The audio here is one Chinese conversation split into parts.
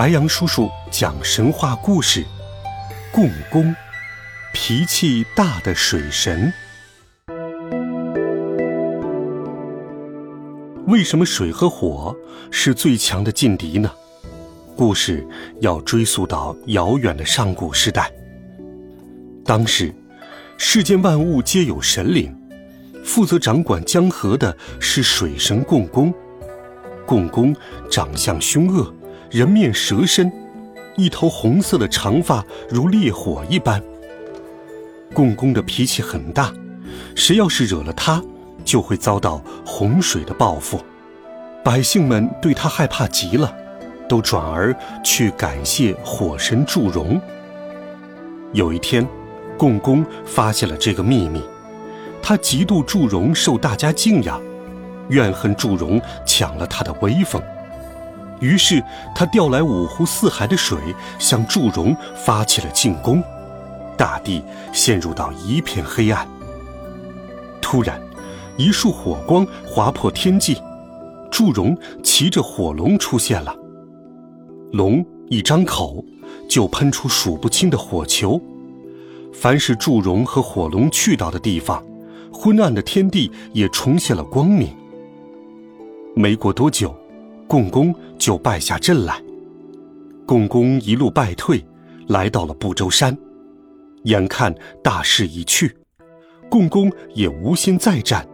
白杨叔叔讲神话故事：共工，脾气大的水神。为什么水和火是最强的劲敌呢？故事要追溯到遥远的上古时代。当时，世间万物皆有神灵，负责掌管江河的是水神共工。共工长相凶恶。人面蛇身，一头红色的长发如烈火一般。共工的脾气很大，谁要是惹了他，就会遭到洪水的报复。百姓们对他害怕极了，都转而去感谢火神祝融。有一天，共工发现了这个秘密，他嫉妒祝融受大家敬仰，怨恨祝融抢了他的威风。于是他调来五湖四海的水，向祝融发起了进攻，大地陷入到一片黑暗。突然，一束火光划破天际，祝融骑着火龙出现了。龙一张口，就喷出数不清的火球，凡是祝融和火龙去到的地方，昏暗的天地也重现了光明。没过多久。共工就败下阵来，共工一路败退，来到了不周山。眼看大势已去，共工也无心再战，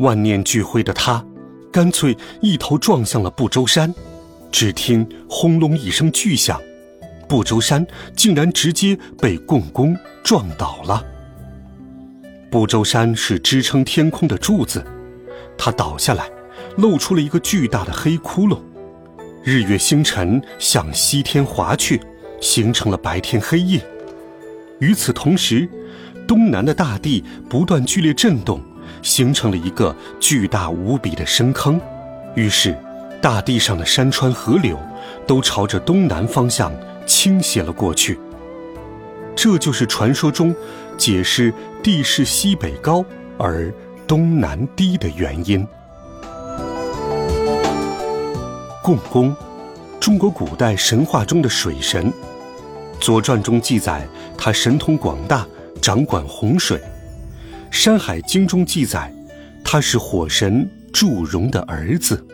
万念俱灰的他，干脆一头撞向了不周山。只听轰隆一声巨响，不周山竟然直接被共工撞倒了。不周山是支撑天空的柱子，它倒下来。露出了一个巨大的黑窟窿，日月星辰向西天滑去，形成了白天黑夜。与此同时，东南的大地不断剧烈震动，形成了一个巨大无比的深坑。于是，大地上的山川河流都朝着东南方向倾斜了过去。这就是传说中解释地势西北高而东南低的原因。共工，中国古代神话中的水神，《左传》中记载他神通广大，掌管洪水；《山海经》中记载他是火神祝融的儿子。